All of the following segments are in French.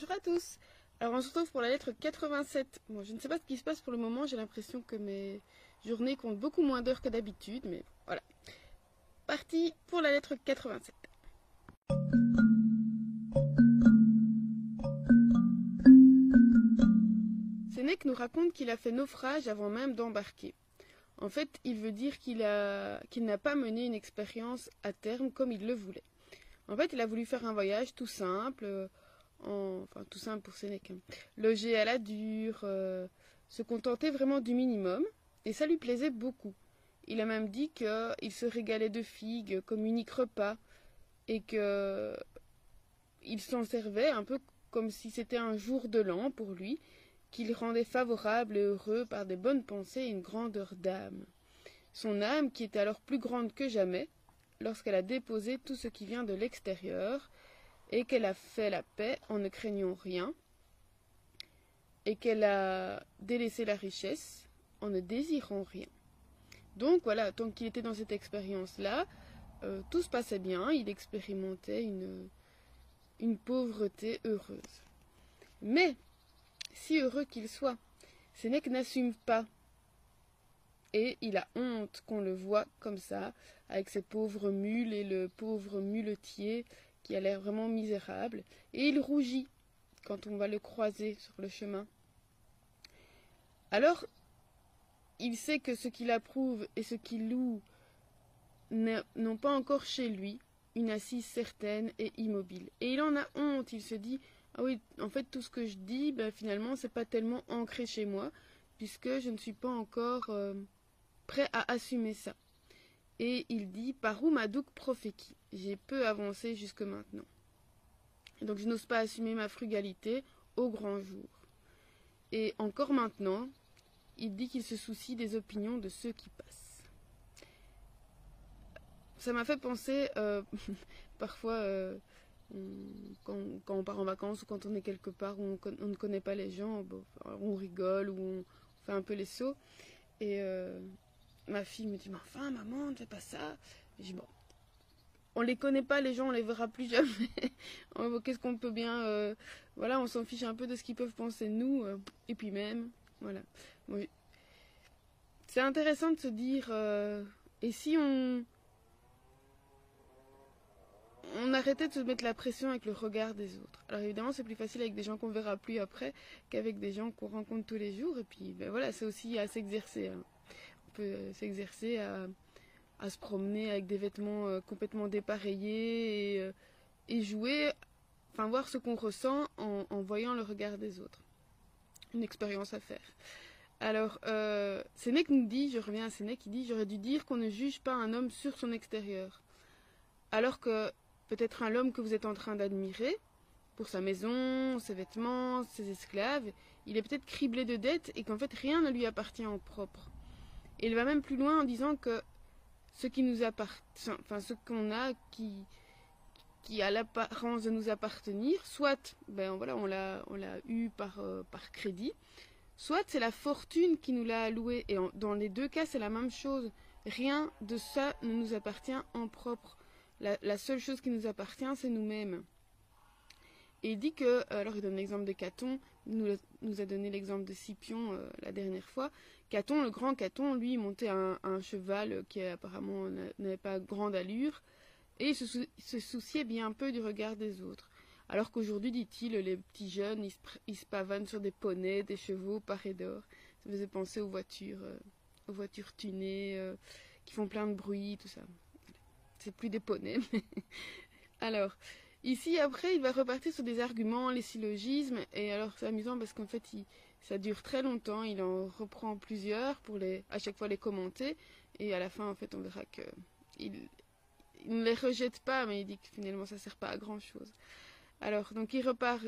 Bonjour à tous. Alors on se retrouve pour la lettre 87. Bon, je ne sais pas ce qui se passe pour le moment, j'ai l'impression que mes journées comptent beaucoup moins d'heures que d'habitude, mais voilà. Parti pour la lettre 87. Sénèque nous raconte qu'il a fait naufrage avant même d'embarquer. En fait, il veut dire qu'il n'a pas mené une expérience à terme comme il le voulait. En fait, il a voulu faire un voyage tout simple, enfin tout simple pour Sénèque, hein. loger à la dure, euh, se contenter vraiment du minimum, et ça lui plaisait beaucoup. Il a même dit qu'il se régalait de figues comme unique repas, et que il s'en servait un peu comme si c'était un jour de l'an pour lui, qu'il rendait favorable et heureux par des bonnes pensées et une grandeur d'âme. Son âme, qui était alors plus grande que jamais, lorsqu'elle a déposé tout ce qui vient de l'extérieur, et qu'elle a fait la paix en ne craignant rien, et qu'elle a délaissé la richesse en ne désirant rien. Donc voilà, tant qu'il était dans cette expérience-là, euh, tout se passait bien, il expérimentait une, une pauvreté heureuse. Mais, si heureux qu'il soit, Sénèque n'assume pas. Et il a honte qu'on le voit comme ça, avec ses pauvres mules et le pauvre muletier qui a l'air vraiment misérable, et il rougit quand on va le croiser sur le chemin. Alors, il sait que ce qu'il approuve et ce qu'il loue n'ont pas encore chez lui une assise certaine et immobile. Et il en a honte, il se dit Ah oui, en fait, tout ce que je dis, ben, finalement, c'est pas tellement ancré chez moi, puisque je ne suis pas encore euh, prêt à assumer ça. Et il dit Paru Madouk Profeki. J'ai peu avancé jusque maintenant. Donc je n'ose pas assumer ma frugalité au grand jour. Et encore maintenant, il dit qu'il se soucie des opinions de ceux qui passent. Ça m'a fait penser, euh, parfois, euh, quand, on part en vacances ou quand on est quelque part où on, ne connaît pas les gens, on rigole ou on fait un peu les sauts. Euh, ma fille me dit, mais enfin, maman, ne fais pas ça. je dis, bon, on les connaît pas, les gens, on les verra plus jamais. Qu'est-ce qu'on peut bien. Euh, voilà, on s'en fiche un peu de ce qu'ils peuvent penser de nous. Euh, et puis même, voilà. c'est intéressant de se dire. Euh, et si on. On arrêtait de se mettre la pression avec le regard des autres. Alors évidemment, c'est plus facile avec des gens qu'on verra plus après qu'avec des gens qu'on rencontre tous les jours. Et puis, ben voilà, c'est aussi à s'exercer. Hein peut euh, s'exercer à, se promener avec des vêtements euh, complètement dépareillés et, euh, jouer, enfin voir ce qu'on ressent en, voyant le regard des autres. Une expérience à faire. Alors, euh, Sénèque nous dit, je reviens à Sénèque, il dit, j'aurais dû dire qu'on ne juge pas un homme sur son extérieur. Alors que peut-être un homme que vous êtes en train d'admirer, pour sa maison, ses vêtements, ses esclaves, il est peut-être criblé de dettes et qu'en fait rien ne lui appartient en propre. Il va même plus loin en disant que ce qui nous appartient, enfin ce qu'on a qui, qui a l'apparence de nous appartenir, soit ben voilà, on l'a on l'a eu par, euh, par crédit, soit c'est la fortune qui nous l'a alloué. Et dans les deux cas, c'est la même chose. Rien de ça ne nous appartient en propre. La, seule chose qui nous appartient, c'est nous-mêmes. Et il dit que, alors il donne l'exemple de Caton, nous, nous a donné l'exemple de Scipion euh, la dernière fois, Caton, le grand Caton, lui, montait un, cheval qui apparemment n'avait pas grande allure, et se, souciait bien peu du regard des autres. Alors qu'aujourd'hui, dit-il, les petits jeunes, ils se, pavanent sur des poneys, des chevaux parés d'or. Ça faisait penser aux voitures, euh, aux voitures tunées, euh, qui font plein de bruit, tout ça. C'est plus des poneys, mais... alors, ici, après, il va repartir sur des arguments, les syllogismes, et alors c'est amusant parce qu'en fait, il ça dure très longtemps, il en reprend plusieurs pour les, à chaque fois les commenter. Et à la fin, en fait, on verra que il, ne les rejette pas, mais il dit que finalement, ça ne sert pas à grand chose. Alors, donc, il repart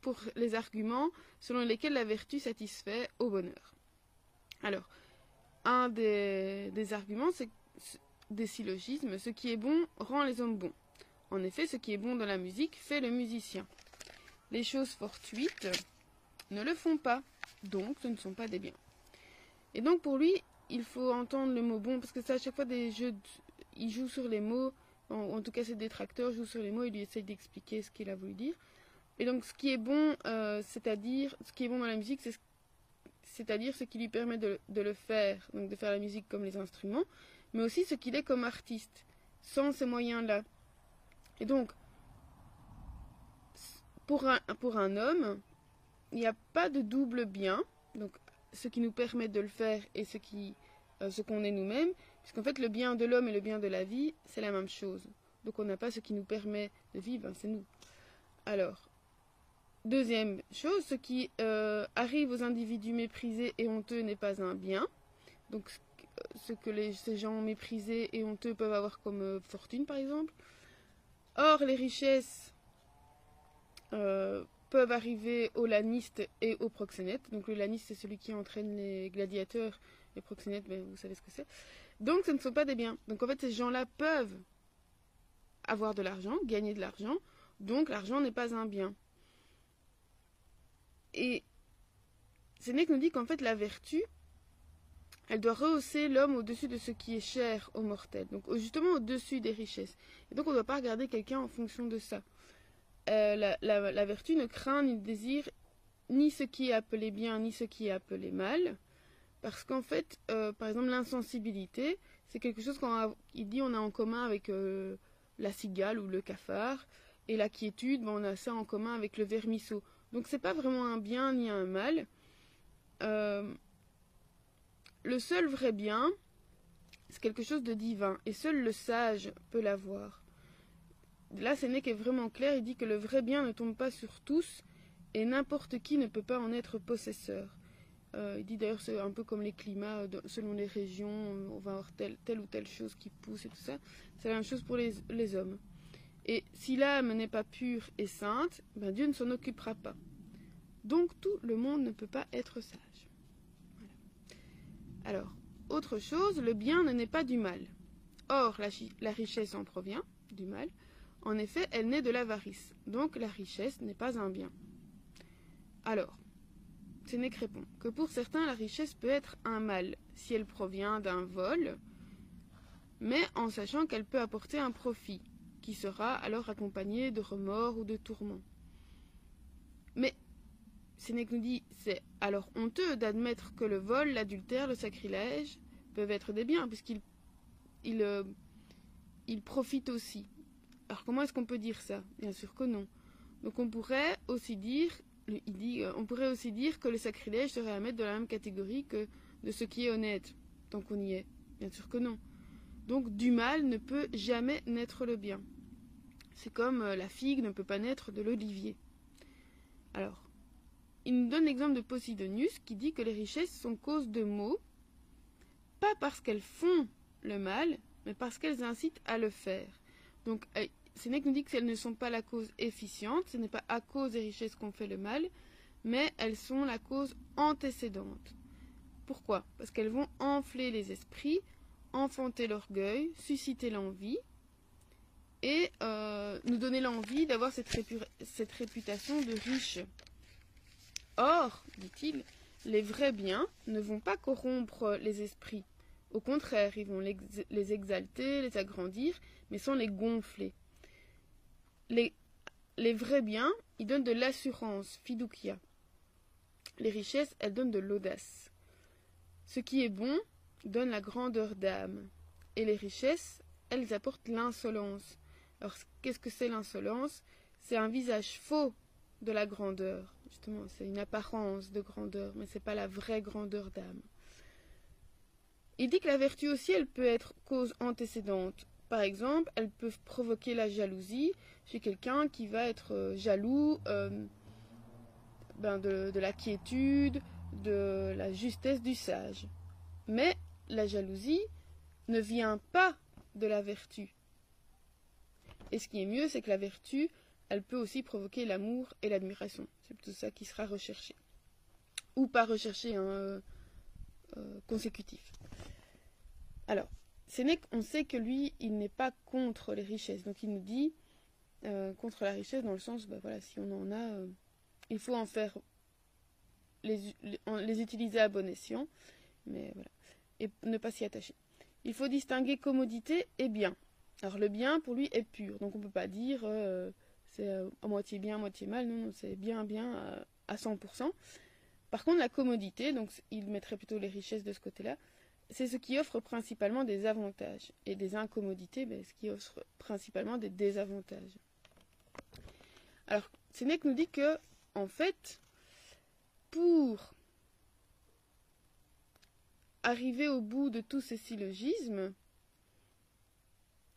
pour les arguments selon lesquels la vertu satisfait au bonheur. Alors, un des, des arguments, c'est des syllogismes. Ce qui est bon rend les hommes bons. En effet, ce qui est bon dans la musique fait le musicien. Les choses fortuites ne le font pas, donc ce ne sont pas des biens. Et donc pour lui, il faut entendre le mot bon, parce que c'est à chaque fois des jeux, il joue sur les mots, en, tout cas ses détracteurs jouent sur les mots, il lui essaye d'expliquer ce qu'il a voulu dire. Et donc ce qui est bon, euh, c'est-à-dire ce qui est bon dans la musique, c'est c'est-à-dire ce qui lui permet de, le faire, donc de faire la musique comme les instruments, mais aussi ce qu'il est comme artiste, sans ces moyens-là. Et donc, pour un, homme, il n'y a pas de double bien, donc ce qui nous permet de le faire et euh, ce qu'on est nous-mêmes, puisqu'en fait le bien de l'homme et le bien de la vie, c'est la même chose. Donc on n'a pas ce qui nous permet de vivre, c'est nous. Alors, Deuxième chose, ce qui euh, arrive aux individus méprisés et honteux n'est pas un bien. Donc ce que les, ces gens méprisés et honteux peuvent avoir comme euh, fortune, par exemple. Or, les richesses euh, peuvent arriver aux lanistes et aux proxénètes. Donc le laniste, c'est celui qui entraîne les gladiateurs. Les proxénètes, ben, vous savez ce que c'est. Donc ce ne sont pas des biens. Donc en fait, ces gens-là peuvent avoir de l'argent, gagner de l'argent. Donc l'argent n'est pas un bien. Et Sénèque nous dit qu'en fait la vertu, elle doit rehausser l'homme au-dessus de ce qui est cher aux mortels, donc justement au-dessus des richesses. Et donc on ne doit pas regarder quelqu'un en fonction de ça. Euh, la, vertu ne craint ni ne désire ni ce qui est appelé bien ni ce qui est appelé mal, parce qu'en fait, euh, par exemple, l'insensibilité, c'est quelque chose qu'il dit on a en commun avec euh, la cigale ou le cafard, et la quiétude, ben, on a ça en commun avec le vermisseau. Donc c'est pas vraiment un bien ni un mal. Le seul vrai bien, c'est quelque chose de divin, et seul le sage peut l'avoir. Là, Sénèque est vraiment clair, il dit que le vrai bien ne tombe pas sur tous, et n'importe qui ne peut pas en être possesseur. Euh, il dit d'ailleurs c'est un peu comme les climats, selon les régions, on va avoir telle, ou telle chose qui pousse et tout ça. C'est la même chose pour les, les hommes. Et si l'âme n'est pas pure et sainte, ben Dieu ne s'en occupera pas. Donc tout le monde ne peut pas être sage. Alors, autre chose, le bien ne naît pas du mal. Or, la, la richesse en provient du mal. En effet, elle naît de l'avarice. Donc la richesse n'est pas un bien. Alors, Sénèque répond que pour certains, la richesse peut être un mal si elle provient d'un vol, mais en sachant qu'elle peut apporter un profit qui sera alors accompagné de remords ou de tourments. Mais Sénèque nous dit c'est alors honteux d'admettre que le vol, l'adultère, le sacrilège peuvent être des biens, puisqu'ils ils, euh, profitent aussi. Alors comment est-ce qu'on peut dire ça? Bien sûr que non. Donc on pourrait aussi dire, il dit, euh, on pourrait aussi dire que le sacrilège serait à mettre dans la même catégorie que de ce qui est honnête, tant qu'on y est. Bien sûr que non. Donc du mal ne peut jamais naître le bien. C'est comme euh, la figue ne peut pas naître de l'olivier. Alors, il nous donne l'exemple de Posidonius qui dit que les richesses sont cause de maux, pas parce qu'elles font le mal, mais parce qu'elles incitent à le faire. Donc, euh, Sénèque nous dit qu'elles ne sont pas la cause efficiente, ce n'est pas à cause des richesses qu'on fait le mal, mais elles sont la cause antécédente. Pourquoi? Parce qu'elles vont enfler les esprits, enfanter l'orgueil, susciter l'envie, et euh, nous donner l'envie d'avoir cette, répu cette réputation de riche. Or, dit-il, les vrais biens ne vont pas corrompre les esprits. Au contraire, ils vont les exalter, les agrandir, mais sans les gonfler. Les, vrais biens, ils donnent de l'assurance, fiducia. Les richesses, elles donnent de l'audace. Ce qui est bon donne la grandeur d'âme. Et les richesses, elles apportent l'insolence. Alors, qu'est-ce que c'est l'insolence? C'est un visage faux de la grandeur. Justement, c'est une apparence de grandeur, mais ce n'est pas la vraie grandeur d'âme. Il dit que la vertu aussi, elle peut être cause antécédente. Par exemple, elle peut provoquer la jalousie chez quelqu'un qui va être euh, jaloux euh, ben de, de la quiétude, de la justesse du sage. Mais la jalousie ne vient pas de la vertu. Et ce qui est mieux, c'est que la vertu, elle peut aussi provoquer l'amour et l'admiration. C'est plutôt ça qui sera recherché. Ou pas recherché, hein, euh, euh, consécutif. Alors, Sénèque, on sait que lui, il n'est pas contre les richesses. Donc il nous dit euh, contre la richesse dans le sens, bah, voilà, si on en a, il faut en faire, les, utiliser à bon escient, mais voilà, et ne pas s'y attacher. Il faut distinguer commodité et bien. Alors le bien pour lui est pur, donc on ne peut pas dire c'est à moitié bien, à moitié mal. Non, non c'est bien, bien à 100%. Par contre, la commodité, donc il mettrait plutôt les richesses de ce côté-là, c'est ce qui offre principalement des avantages. Et des incommodités, ben, ce qui offre principalement des désavantages. Alors, Sénèque nous dit que, en fait, pour arriver au bout de tous ces syllogismes,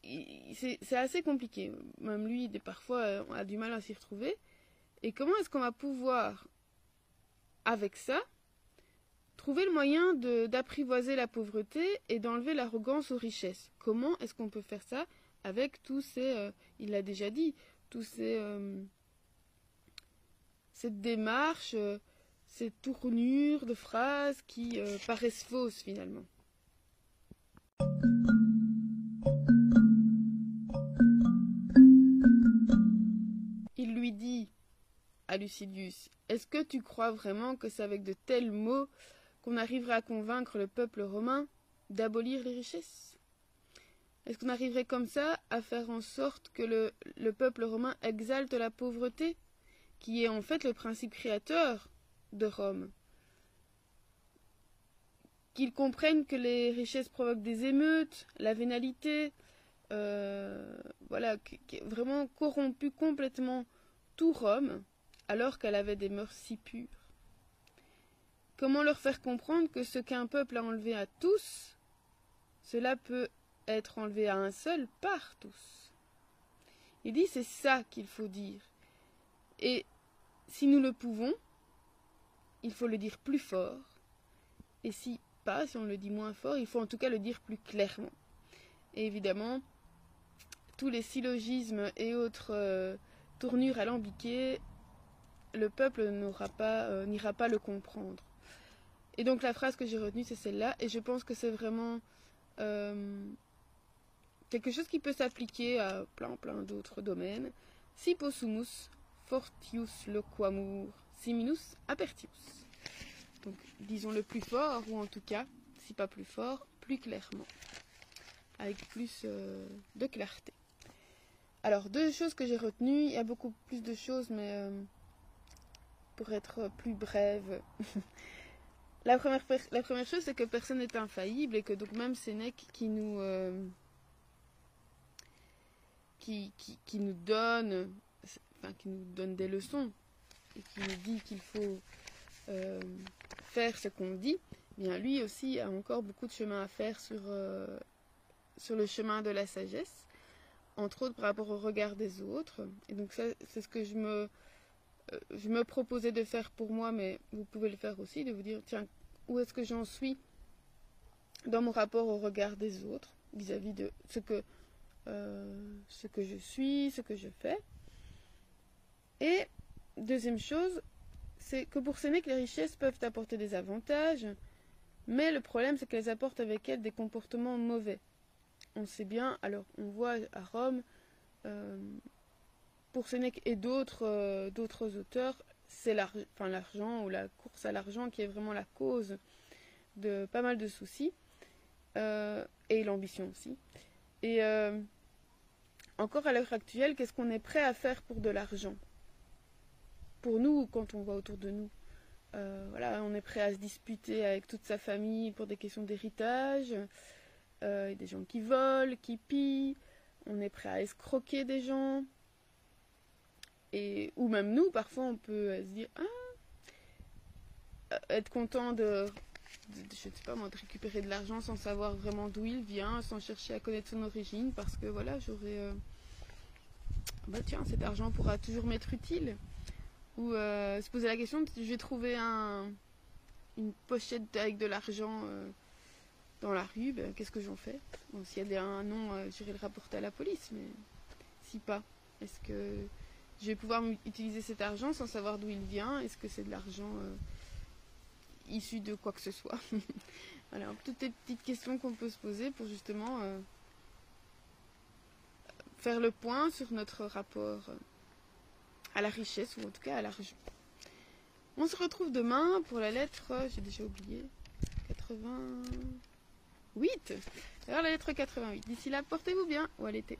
c'est assez compliqué. Même lui, parfois, on a du mal à s'y retrouver. Et comment est-ce qu'on va pouvoir, avec ça, trouver le moyen d'apprivoiser la pauvreté et d'enlever l'arrogance aux richesses? Comment est-ce qu'on peut faire ça avec tous ces, euh, il l'a déjà dit, tous ces, euh, cette démarche, euh, ces tournures de phrases qui paraissent fausses finalement? À Lucidius Est-ce que tu crois vraiment que c'est avec de tels mots qu'on arriverait à convaincre le peuple romain d'abolir les richesses? Est-ce qu'on arriverait comme ça à faire en sorte que le, le, peuple romain exalte la pauvreté, qui est en fait le principe créateur de Rome? Qu'ils comprennent que les richesses provoquent des émeutes, la vénalité, euh, voilà, qui, vraiment corrompu complètement tout Rome, alors qu'elle avait des mœurs si pures. Comment leur faire comprendre que ce qu'un peuple a enlevé à tous, cela peut être enlevé à un seul par tous? Il dit c'est ça qu'il faut dire. Et si nous le pouvons, il faut le dire plus fort. Et si pas, si on le dit moins fort, il faut en tout cas le dire plus clairement. Et évidemment, tous les syllogismes et autres euh, tournures alambiquées le peuple n'aura pas, euh, n'ira pas le comprendre. Et donc la phrase que j'ai retenue, c'est celle-là, et je pense que c'est vraiment euh, quelque chose qui peut s'appliquer à plein plein d'autres domaines. Si possumus fortius loquamur, siminus apertius. Donc disons le plus fort, ou en tout cas, si pas plus fort, plus clairement, avec plus euh, de clarté. Alors deux choses que j'ai retenues, il y a beaucoup plus de choses, mais pour être plus brève. la, première, chose, c'est que personne n'est infaillible et que donc même Sénèque qui nous, euh, qui, nous donne, enfin, qui nous donne des leçons et qui nous dit qu'il faut euh, faire ce qu'on dit, eh bien lui aussi a encore beaucoup de chemin à faire sur, euh, sur le chemin de la sagesse, entre autres par rapport au regard des autres. Et donc ça, c'est ce que je me je me proposais de faire pour moi, mais vous pouvez le faire aussi, de vous dire, tiens, où est-ce que j'en suis dans mon rapport au regard des autres, vis-à-vis de ce que, euh, ce que je suis, ce que je fais. Et deuxième chose, c'est que pour Sénèque, les richesses peuvent apporter des avantages, mais le problème, c'est qu'elles apportent avec elles des comportements mauvais. On sait bien, alors on voit à Rome, euh, pour Sénèque et d'autres euh, d'autres auteurs, c'est l'argent ou la course à l'argent qui est vraiment la cause de pas mal de soucis euh, et l'ambition aussi. Et euh, encore à l'heure actuelle, qu'est-ce qu'on est prêt à faire pour de l'argent? Pour nous, quand on voit autour de nous, voilà, on est prêt à se disputer avec toute sa famille pour des questions d'héritage. Il y a des gens qui volent, qui pillent. On est prêt à escroquer des gens. Ou même nous, parfois, on peut euh, se dire ah, euh, être content de, je sais pas moi, de récupérer de l'argent sans savoir vraiment d'où il vient, sans chercher à connaître son origine, parce que voilà, j'aurais. Euh, bah tiens, cet argent pourra toujours m'être utile. Ou se poser la question je vais trouver un, une pochette avec de l'argent dans la rue, ben, qu'est-ce que j'en fais? S'il y a un nom, j'irai le rapporter à la police, mais si pas, est-ce que je vais pouvoir utiliser cet argent sans savoir d'où il vient. Est-ce que c'est de l'argent euh, issu de quoi que ce soit Voilà, toutes les petites questions qu'on peut se poser pour justement euh, faire le point sur notre rapport euh, à la richesse ou en tout cas à l'argent. On se retrouve demain pour la lettre, j'ai déjà oublié, 88. Alors la lettre 88. D'ici là, portez-vous bien ou à l'été.